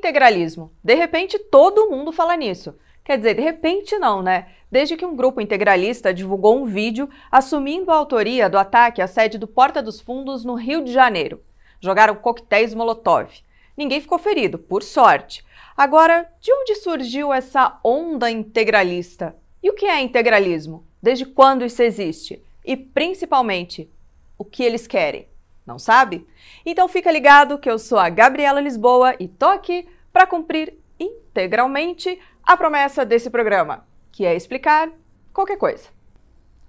Integralismo. De repente, todo mundo fala nisso. Quer dizer, de repente não, né? Desde que um grupo integralista divulgou um vídeo assumindo a autoria do ataque à sede do Porta dos Fundos no Rio de Janeiro. Jogaram coquetéis Molotov. Ninguém ficou ferido, por sorte. Agora, de onde surgiu essa onda integralista? E o que é integralismo? Desde quando isso existe? E, principalmente, o que eles querem? Não sabe? Então fica ligado que eu sou a Gabriela Lisboa e tô aqui para cumprir integralmente a promessa desse programa, que é explicar qualquer coisa.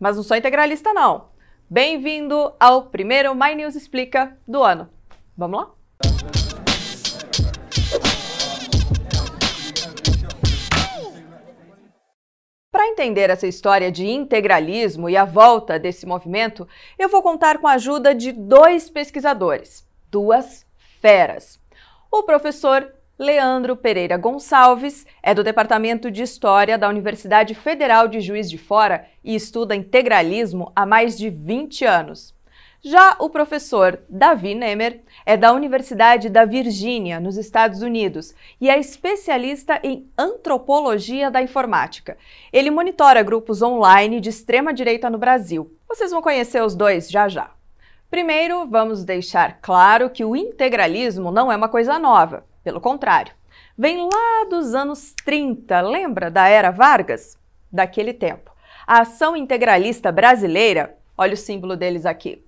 Mas não sou integralista não. Bem-vindo ao primeiro My News Explica do ano. Vamos lá? Entender essa história de integralismo e a volta desse movimento, eu vou contar com a ajuda de dois pesquisadores, duas feras. O professor Leandro Pereira Gonçalves é do Departamento de História da Universidade Federal de Juiz de Fora e estuda integralismo há mais de 20 anos. Já o professor Davi Nemer é da Universidade da Virgínia, nos Estados Unidos, e é especialista em antropologia da informática. Ele monitora grupos online de extrema direita no Brasil. Vocês vão conhecer os dois já já. Primeiro, vamos deixar claro que o integralismo não é uma coisa nova. Pelo contrário, vem lá dos anos 30, lembra da era Vargas? Daquele tempo. A ação integralista brasileira, olha o símbolo deles aqui,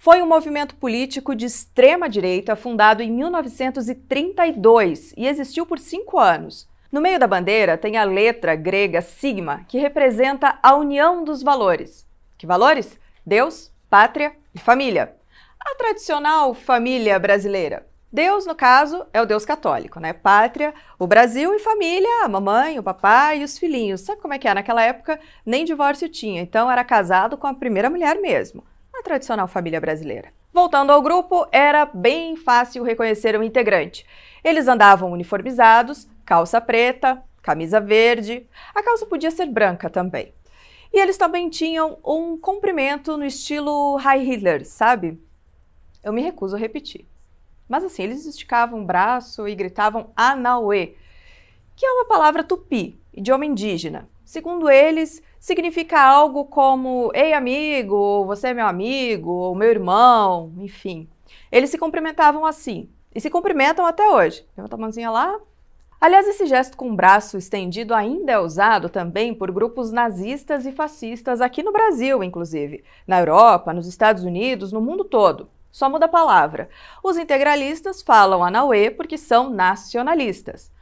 foi um movimento político de extrema direita fundado em 1932 e existiu por cinco anos. No meio da bandeira tem a letra grega sigma, que representa a união dos valores. Que valores? Deus, pátria e família. A tradicional família brasileira. Deus, no caso, é o Deus católico, né? Pátria, o Brasil e família, a mamãe, o papai e os filhinhos. Sabe como é que é? Naquela época, nem divórcio tinha, então era casado com a primeira mulher mesmo a tradicional família brasileira. Voltando ao grupo, era bem fácil reconhecer o integrante. Eles andavam uniformizados, calça preta, camisa verde, a calça podia ser branca também. E eles também tinham um comprimento no estilo High Hitler, sabe? Eu me recuso a repetir. Mas assim, eles esticavam o braço e gritavam Anauê, que é uma palavra tupi, idioma indígena. Segundo eles, significa algo como ei amigo, você é meu amigo, ou meu irmão, enfim. Eles se cumprimentavam assim. E se cumprimentam até hoje. Levanta a mãozinha lá. Aliás, esse gesto com o braço estendido ainda é usado também por grupos nazistas e fascistas aqui no Brasil, inclusive, na Europa, nos Estados Unidos, no mundo todo. Só muda a palavra. Os integralistas falam Anauê porque são nacionalistas.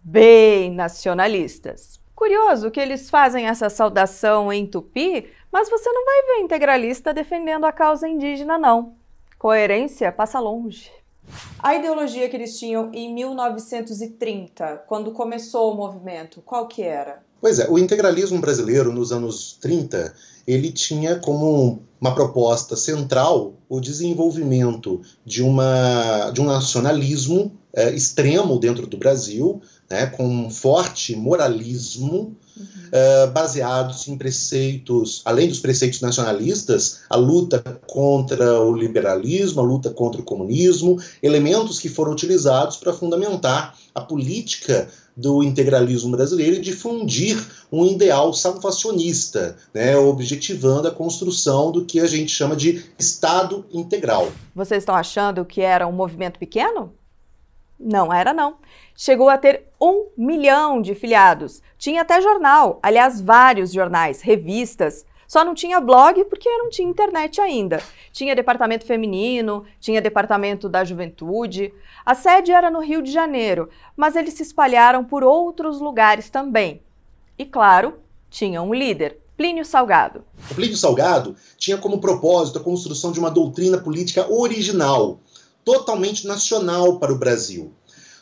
Bem nacionalistas. Curioso que eles fazem essa saudação em tupi, mas você não vai ver integralista defendendo a causa indígena, não. Coerência passa longe. A ideologia que eles tinham em 1930, quando começou o movimento, qual que era? Pois é, o integralismo brasileiro nos anos 30, ele tinha como uma proposta central o desenvolvimento de, uma, de um nacionalismo é, extremo dentro do Brasil, né, com um forte moralismo uhum. uh, baseados em preceitos, além dos preceitos nacionalistas, a luta contra o liberalismo, a luta contra o comunismo, elementos que foram utilizados para fundamentar a política do integralismo brasileiro e difundir um ideal salvacionista, né, objetivando a construção do que a gente chama de Estado integral. Vocês estão achando que era um movimento pequeno? Não era não. Chegou a ter um milhão de filiados. Tinha até jornal, aliás, vários jornais, revistas. Só não tinha blog porque não tinha internet ainda. Tinha departamento feminino, tinha departamento da juventude. A sede era no Rio de Janeiro, mas eles se espalharam por outros lugares também. E claro, tinha um líder, Plínio Salgado. O Plínio Salgado tinha como propósito a construção de uma doutrina política original, totalmente nacional para o Brasil.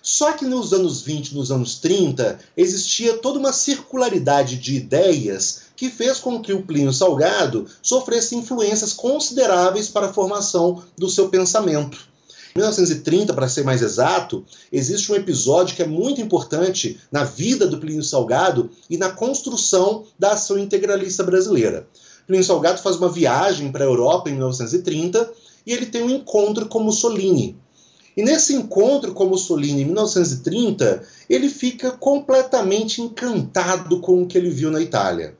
Só que nos anos 20, nos anos 30, existia toda uma circularidade de ideias que fez com que o Plínio Salgado sofresse influências consideráveis para a formação do seu pensamento. Em 1930, para ser mais exato, existe um episódio que é muito importante na vida do Plínio Salgado e na construção da ação integralista brasileira. Plínio Salgado faz uma viagem para a Europa em 1930 e ele tem um encontro com Mussolini. E nesse encontro com Mussolini em 1930, ele fica completamente encantado com o que ele viu na Itália.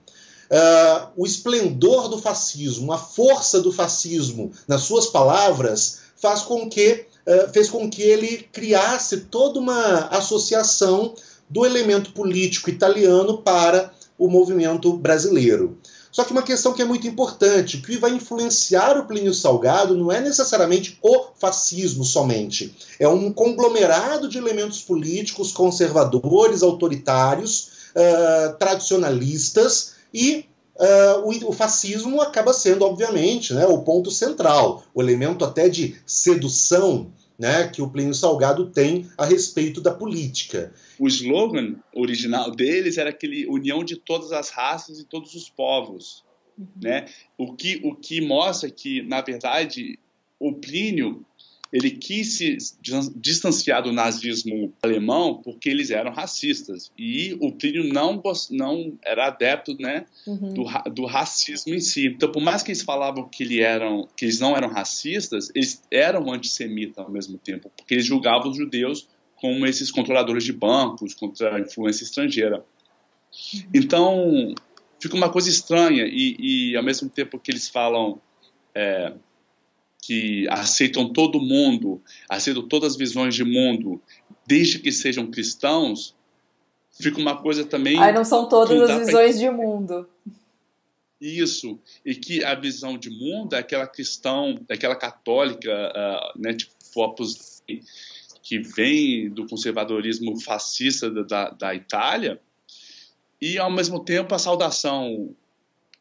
Uh, o esplendor do fascismo, a força do fascismo, nas suas palavras, faz com que, uh, fez com que ele criasse toda uma associação do elemento político italiano para o movimento brasileiro. Só que uma questão que é muito importante, o que vai influenciar o Plínio Salgado não é necessariamente o fascismo somente. É um conglomerado de elementos políticos conservadores, autoritários, uh, tradicionalistas e Uh, o, o, fascismo acaba sendo, obviamente, né, o ponto central, o elemento até de sedução né, que o Plínio Salgado tem a respeito da política o slogan original deles era aquele união de todas as raças e todos os povos, uhum. né? O que o que mostra que na verdade o Plínio ele quis se distanciar do nazismo alemão porque eles eram racistas e o Plínio não não era adepto né uhum. do, do racismo em si então por mais que eles falavam que eles eram que eles não eram racistas eles eram antissemitas ao mesmo tempo porque eles julgavam os judeus como esses controladores de bancos contra a influência estrangeira. Então, fica uma coisa estranha e, e ao mesmo tempo que eles falam é, que aceitam todo mundo, aceitam todas as visões de mundo, desde que sejam cristãos, fica uma coisa também. Aí não são todas as visões pra... de mundo. Isso, e que a visão de mundo é aquela cristão, é aquela católica, uh, né, tipo que vem do conservadorismo fascista da, da Itália, e ao mesmo tempo a saudação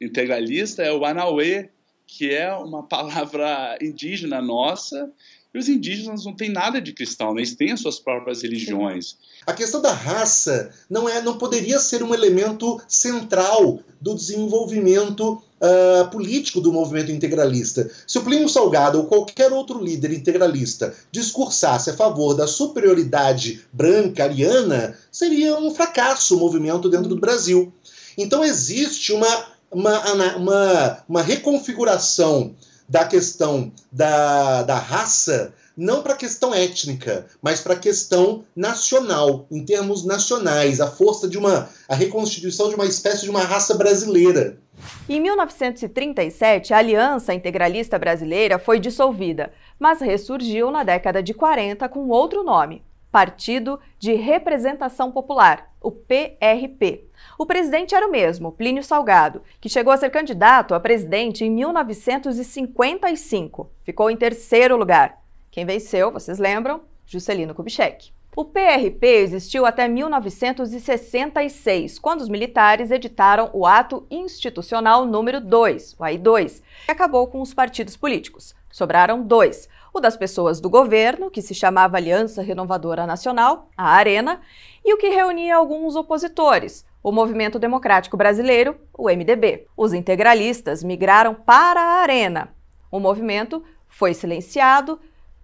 integralista é o Anauê, que é uma palavra indígena nossa, e os indígenas não têm nada de cristão, né? eles têm as suas próprias religiões. A questão da raça não é, não poderia ser um elemento central do desenvolvimento uh, político do movimento integralista. Se o Plínio Salgado ou qualquer outro líder integralista discursasse a favor da superioridade branca ariana, seria um fracasso o movimento dentro do Brasil. Então existe uma, uma, uma, uma reconfiguração da questão da, da raça não para a questão étnica, mas para a questão nacional, em termos nacionais, a força de uma a reconstituição de uma espécie de uma raça brasileira. Em 1937, a Aliança Integralista Brasileira foi dissolvida, mas ressurgiu na década de 40 com outro nome, Partido de Representação Popular, o PRP. O presidente era o mesmo, Plínio Salgado, que chegou a ser candidato a presidente em 1955. Ficou em terceiro lugar. Quem venceu, vocês lembram? Juscelino Kubitschek. O PRP existiu até 1966, quando os militares editaram o Ato Institucional número 2, o AI-2, que acabou com os partidos políticos. Sobraram dois: o das pessoas do governo, que se chamava Aliança Renovadora Nacional, a Arena, e o que reunia alguns opositores, o Movimento Democrático Brasileiro, o MDB. Os integralistas migraram para a Arena. O movimento foi silenciado,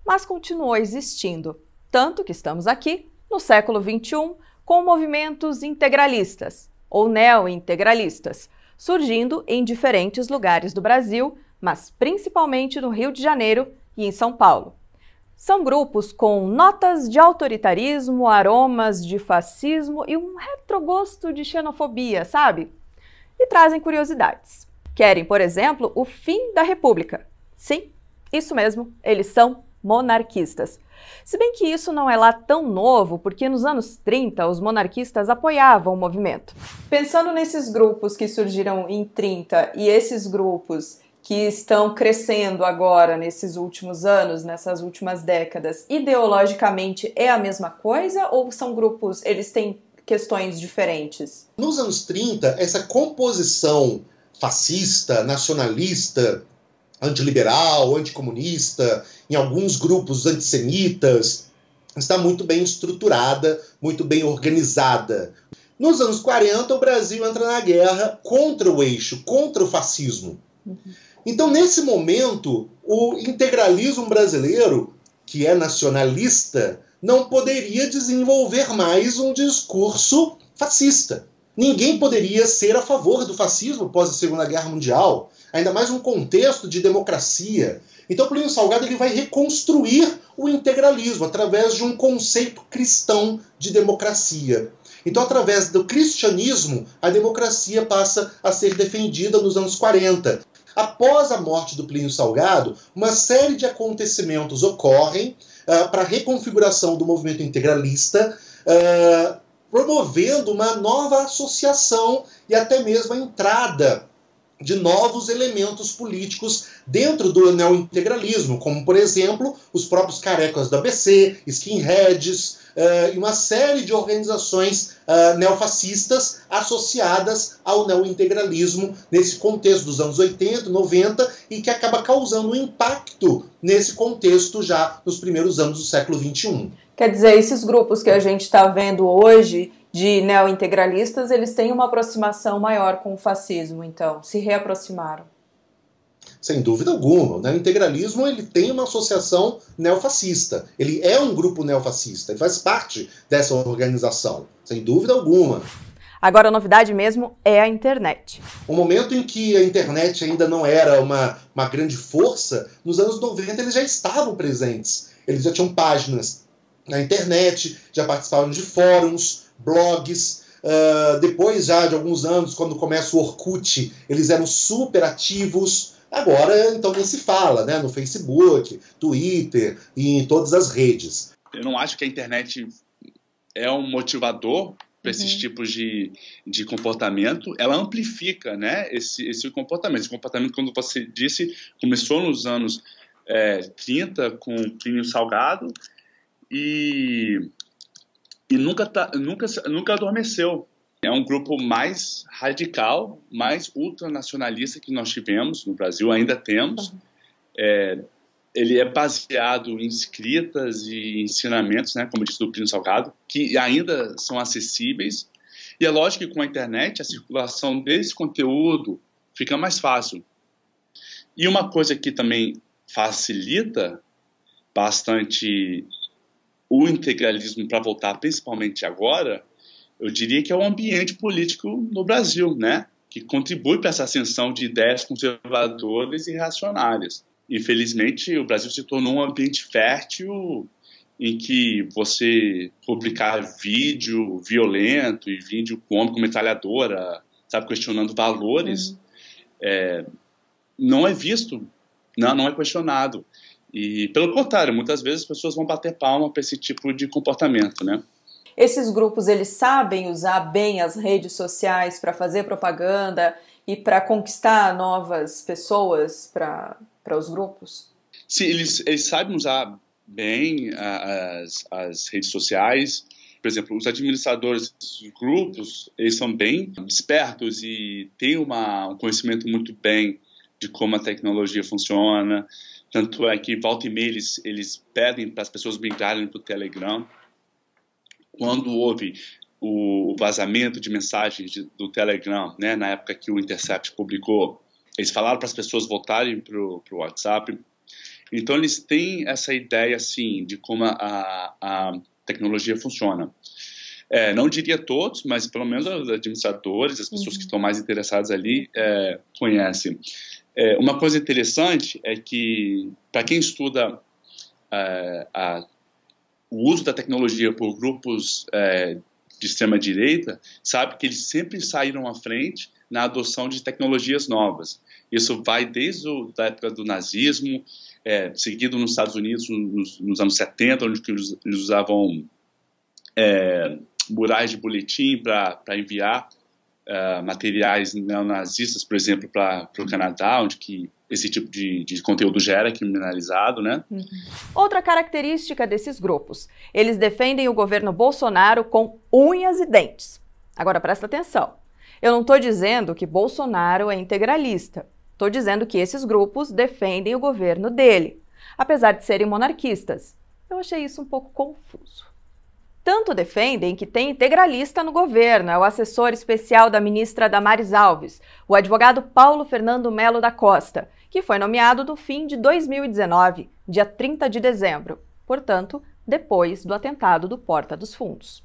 mas continuou existindo tanto que estamos aqui, no século XXI, com movimentos integralistas ou neo-integralistas, surgindo em diferentes lugares do Brasil, mas principalmente no Rio de Janeiro e em São Paulo. São grupos com notas de autoritarismo, aromas de fascismo e um retrogosto de xenofobia, sabe? E trazem curiosidades. Querem, por exemplo, o fim da República. Sim, isso mesmo, eles são monarquistas. Se bem que isso não é lá tão novo, porque nos anos 30 os monarquistas apoiavam o movimento. Pensando nesses grupos que surgiram em 30 e esses grupos que estão crescendo agora nesses últimos anos, nessas últimas décadas, ideologicamente é a mesma coisa ou são grupos, eles têm questões diferentes? Nos anos 30, essa composição fascista, nacionalista, antiliberal, anticomunista, em alguns grupos antissemitas, está muito bem estruturada, muito bem organizada. Nos anos 40, o Brasil entra na guerra contra o eixo, contra o fascismo. Então, nesse momento, o integralismo brasileiro, que é nacionalista, não poderia desenvolver mais um discurso fascista. Ninguém poderia ser a favor do fascismo após a Segunda Guerra Mundial ainda mais um contexto de democracia. Então, Plínio Salgado ele vai reconstruir o integralismo, através de um conceito cristão de democracia. Então, através do cristianismo, a democracia passa a ser defendida nos anos 40. Após a morte do Plínio Salgado, uma série de acontecimentos ocorrem uh, para a reconfiguração do movimento integralista, uh, promovendo uma nova associação e até mesmo a entrada de novos elementos políticos dentro do neointegralismo, como, por exemplo, os próprios carecas da ABC, skinheads e uma série de organizações uh, neofascistas associadas ao neointegralismo nesse contexto dos anos 80, 90 e que acaba causando um impacto nesse contexto já nos primeiros anos do século XXI. Quer dizer, esses grupos que a gente está vendo hoje de neointegralistas, eles têm uma aproximação maior com o fascismo, então, se reaproximaram. Sem dúvida alguma. O neointegralismo ele tem uma associação neofascista. Ele é um grupo neofascista, ele faz parte dessa organização, sem dúvida alguma. Agora, a novidade mesmo é a internet. O momento em que a internet ainda não era uma, uma grande força, nos anos 90 eles já estavam presentes. Eles já tinham páginas na internet, já participavam de fóruns, blogs. Uh, depois, já de alguns anos, quando começa o Orkut, eles eram super ativos. Agora, então, nem se fala, né? No Facebook, Twitter e em todas as redes. Eu não acho que a internet é um motivador para esses uhum. tipos de, de comportamento, ela amplifica né, esse, esse comportamento. Esse comportamento, como você disse, começou nos anos é, 30 com o Plínio Salgado e e nunca, tá, nunca, nunca adormeceu. É um grupo mais radical, mais ultranacionalista que nós tivemos no Brasil, ainda temos. É, ele é baseado em escritas e ensinamentos, né, como disse do Plínio Salgado, que ainda são acessíveis. E é lógico que com a internet a circulação desse conteúdo fica mais fácil. E uma coisa que também facilita bastante o integralismo para voltar, principalmente agora, eu diria que é o ambiente político no Brasil, né? Que contribui para essa ascensão de ideias conservadoras e reacionárias. Infelizmente, o Brasil se tornou um ambiente fértil em que você publicar vídeo violento e vídeo com metralhadora, sabe, questionando valores, uhum. é, não é visto, não, não é questionado. E, pelo contrário, muitas vezes as pessoas vão bater palma para esse tipo de comportamento, né? Esses grupos, eles sabem usar bem as redes sociais para fazer propaganda e para conquistar novas pessoas para os grupos? Sim, eles, eles sabem usar bem as, as redes sociais. Por exemplo, os administradores dos grupos, eles são bem espertos e têm uma, um conhecimento muito bem de como a tecnologia funciona. Tanto é que volta e meia eles, eles pedem para as pessoas migrarem para o Telegram. Quando houve o vazamento de mensagens de, do Telegram, né, na época que o Intercept publicou, eles falaram para as pessoas voltarem para o WhatsApp. Então eles têm essa ideia assim de como a, a tecnologia funciona. É, não diria todos, mas pelo menos os administradores, as pessoas uhum. que estão mais interessadas ali, é, conhecem. É, uma coisa interessante é que, para quem estuda é, a, o uso da tecnologia por grupos é, de extrema-direita, sabe que eles sempre saíram à frente na adoção de tecnologias novas. Isso vai desde a época do nazismo, é, seguido nos Estados Unidos nos, nos anos 70, onde eles, eles usavam é, murais de boletim para enviar uh, materiais neonazistas, por exemplo, para o Canadá, onde que esse tipo de, de conteúdo já era criminalizado, né? Uhum. Outra característica desses grupos, eles defendem o governo Bolsonaro com unhas e dentes. Agora presta atenção. Eu não estou dizendo que Bolsonaro é integralista. Estou dizendo que esses grupos defendem o governo dele, apesar de serem monarquistas. Eu achei isso um pouco confuso tanto defendem que tem integralista no governo, é o assessor especial da ministra Damares Alves, o advogado Paulo Fernando Melo da Costa, que foi nomeado no fim de 2019, dia 30 de dezembro, portanto, depois do atentado do Porta dos Fundos.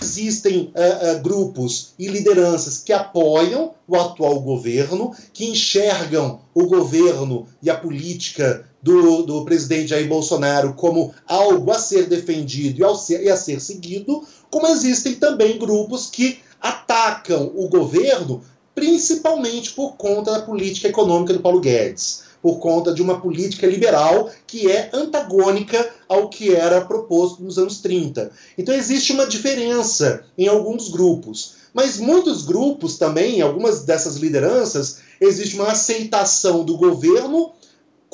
Existem uh, uh, grupos e lideranças que apoiam o atual governo, que enxergam o governo e a política do, do presidente Jair Bolsonaro como algo a ser defendido e, ser, e a ser seguido, como existem também grupos que atacam o governo principalmente por conta da política econômica do Paulo Guedes, por conta de uma política liberal que é antagônica ao que era proposto nos anos 30. Então existe uma diferença em alguns grupos. Mas muitos grupos também, algumas dessas lideranças, existe uma aceitação do governo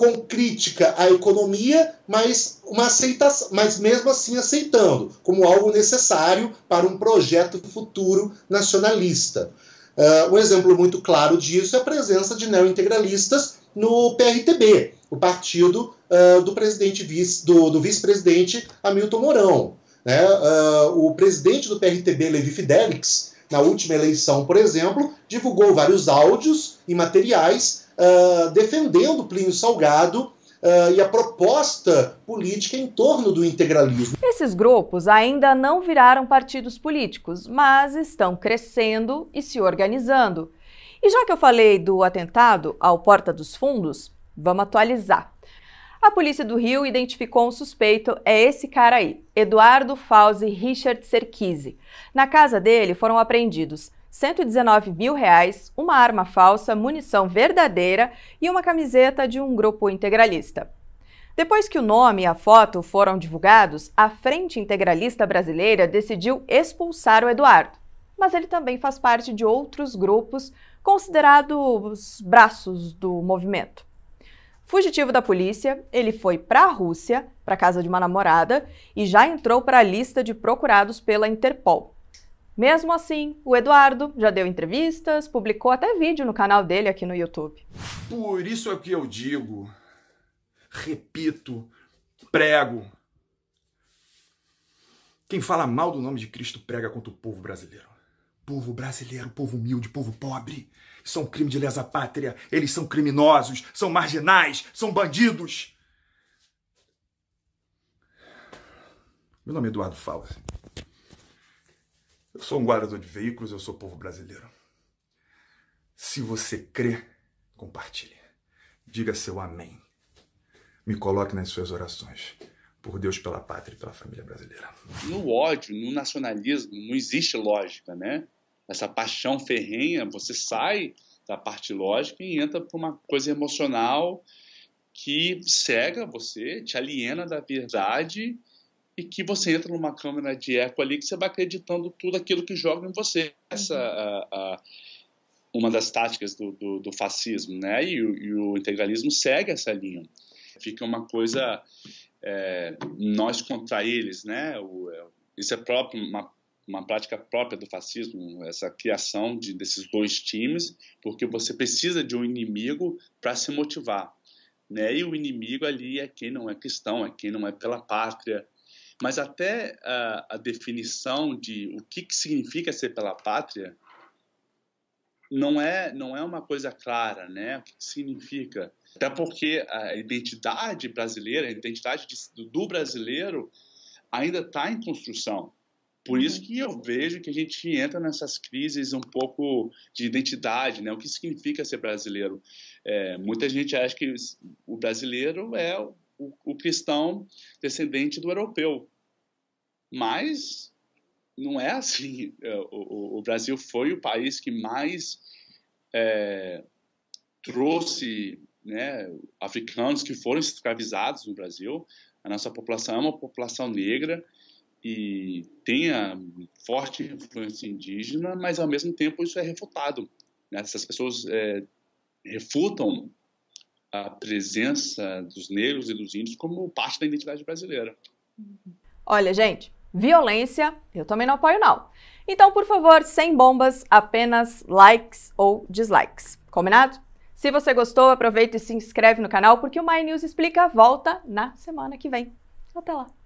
com crítica à economia, mas uma aceitação, mas mesmo assim aceitando como algo necessário para um projeto futuro nacionalista. Uh, um exemplo muito claro disso é a presença de neointegralistas no PRTB, o partido uh, do presidente vice, do, do vice-presidente Hamilton Mourão. Né? Uh, o presidente do PRTB, Levi Fidelix, na última eleição, por exemplo, divulgou vários áudios e materiais defendendo Plínio Salgado Uh, e a proposta política em torno do integralismo. Esses grupos ainda não viraram partidos políticos, mas estão crescendo e se organizando. E já que eu falei do atentado ao Porta dos Fundos, vamos atualizar. A polícia do Rio identificou um suspeito, é esse cara aí, Eduardo Fauzi Richard Serkise. Na casa dele foram apreendidos 119 mil reais, uma arma falsa, munição verdadeira e uma camiseta de um grupo integralista. Depois que o nome e a foto foram divulgados, a Frente Integralista Brasileira decidiu expulsar o Eduardo. Mas ele também faz parte de outros grupos considerados braços do movimento. Fugitivo da polícia, ele foi para a Rússia, para casa de uma namorada, e já entrou para a lista de procurados pela Interpol. Mesmo assim, o Eduardo já deu entrevistas, publicou até vídeo no canal dele aqui no YouTube. Por isso é que eu digo, repito, prego. Quem fala mal do nome de Cristo prega contra o povo brasileiro. Povo brasileiro, povo humilde, povo pobre. Isso é crime de lesa pátria. Eles são criminosos, são marginais, são bandidos. Meu nome é Eduardo Fauzi. Eu sou um guardador de veículos, eu sou povo brasileiro. Se você crê, compartilhe. Diga seu amém. Me coloque nas suas orações. Por Deus, pela pátria e pela família brasileira. No ódio, no nacionalismo, não existe lógica, né? essa paixão ferrenha, você sai da parte lógica e entra para uma coisa emocional que cega você, te aliena da verdade e que você entra numa câmera de eco ali que você vai acreditando tudo aquilo que joga em você. Essa a, a, uma das táticas do, do, do fascismo, né? E, e, o integralismo segue essa linha. Fica uma coisa é, nós contra eles, né? O, é, isso é próprio uma uma prática própria do fascismo, essa criação de, desses dois times, porque você precisa de um inimigo para se motivar. Né? E o inimigo ali é quem não é cristão, é quem não é pela pátria. Mas até a, a definição de o que, que significa ser pela pátria não é não é uma coisa clara, né? O que, significa? Até porque a identidade brasileira, a identidade de, do brasileiro ainda está em construção. Por isso uhum. que eu vejo que a gente entra nessas crises um pouco de identidade, né? O que significa ser brasileiro? É, muita gente acha que o brasileiro é o, o cristão descendente do europeu, mas não é assim. É, o, o Brasil foi o país que mais é, trouxe né, africanos que foram escravizados no Brasil. A nossa população é uma população negra e tenha forte influência indígena, mas ao mesmo tempo isso é refutado. Né? Essas pessoas é, refutam a presença dos negros e dos índios como parte da identidade brasileira. Olha, gente, violência eu também não apoio não. Então, por favor, sem bombas, apenas likes ou dislikes. Combinado? Se você gostou, aproveita e se inscreve no canal porque o My News Explica volta na semana que vem. Até lá!